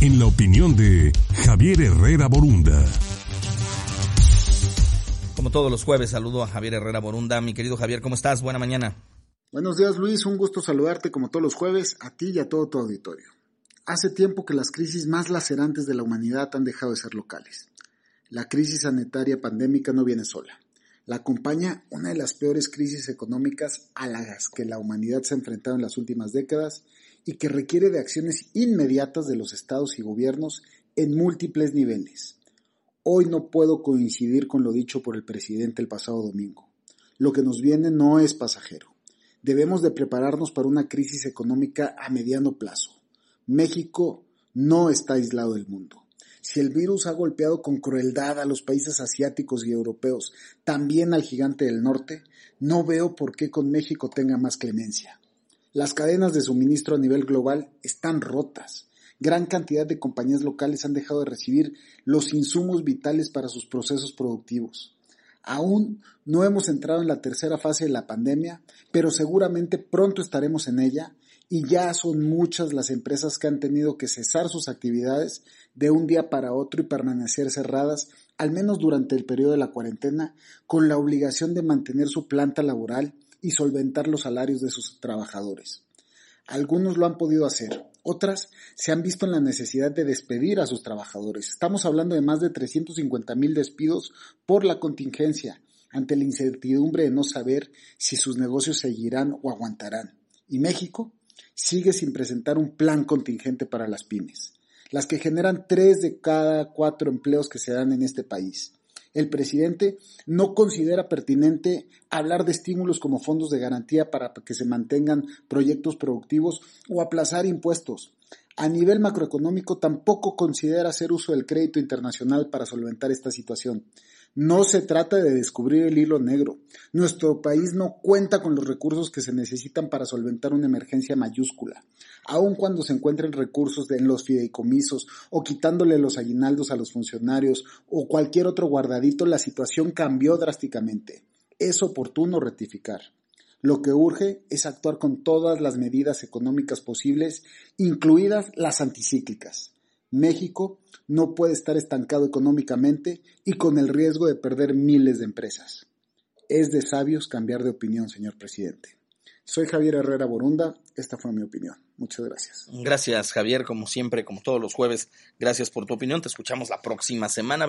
en la opinión de Javier Herrera Borunda. Como todos los jueves, saludo a Javier Herrera Borunda. Mi querido Javier, ¿cómo estás? Buena mañana. Buenos días, Luis. Un gusto saludarte como todos los jueves, a ti y a todo tu auditorio. Hace tiempo que las crisis más lacerantes de la humanidad han dejado de ser locales. La crisis sanitaria pandémica no viene sola. La acompaña una de las peores crisis económicas a las que la humanidad se ha enfrentado en las últimas décadas y que requiere de acciones inmediatas de los estados y gobiernos en múltiples niveles. Hoy no puedo coincidir con lo dicho por el presidente el pasado domingo. Lo que nos viene no es pasajero. Debemos de prepararnos para una crisis económica a mediano plazo. México no está aislado del mundo. Si el virus ha golpeado con crueldad a los países asiáticos y europeos, también al gigante del norte, no veo por qué con México tenga más clemencia. Las cadenas de suministro a nivel global están rotas. Gran cantidad de compañías locales han dejado de recibir los insumos vitales para sus procesos productivos. Aún no hemos entrado en la tercera fase de la pandemia, pero seguramente pronto estaremos en ella y ya son muchas las empresas que han tenido que cesar sus actividades de un día para otro y permanecer cerradas, al menos durante el periodo de la cuarentena, con la obligación de mantener su planta laboral y solventar los salarios de sus trabajadores. Algunos lo han podido hacer, otras se han visto en la necesidad de despedir a sus trabajadores. Estamos hablando de más de 350 mil despidos por la contingencia, ante la incertidumbre de no saber si sus negocios seguirán o aguantarán. Y México sigue sin presentar un plan contingente para las pymes, las que generan tres de cada cuatro empleos que se dan en este país el presidente no considera pertinente hablar de estímulos como fondos de garantía para que se mantengan proyectos productivos o aplazar impuestos. A nivel macroeconómico tampoco considera hacer uso del crédito internacional para solventar esta situación. No se trata de descubrir el hilo negro. Nuestro país no cuenta con los recursos que se necesitan para solventar una emergencia mayúscula. Aun cuando se encuentren recursos en los fideicomisos o quitándole los aguinaldos a los funcionarios o cualquier otro guardadito, la situación cambió drásticamente. Es oportuno rectificar. Lo que urge es actuar con todas las medidas económicas posibles, incluidas las anticíclicas. México no puede estar estancado económicamente y con el riesgo de perder miles de empresas. Es de sabios cambiar de opinión, señor presidente. Soy Javier Herrera Borunda, esta fue mi opinión. Muchas gracias. Gracias, Javier, como siempre, como todos los jueves. Gracias por tu opinión. Te escuchamos la próxima semana.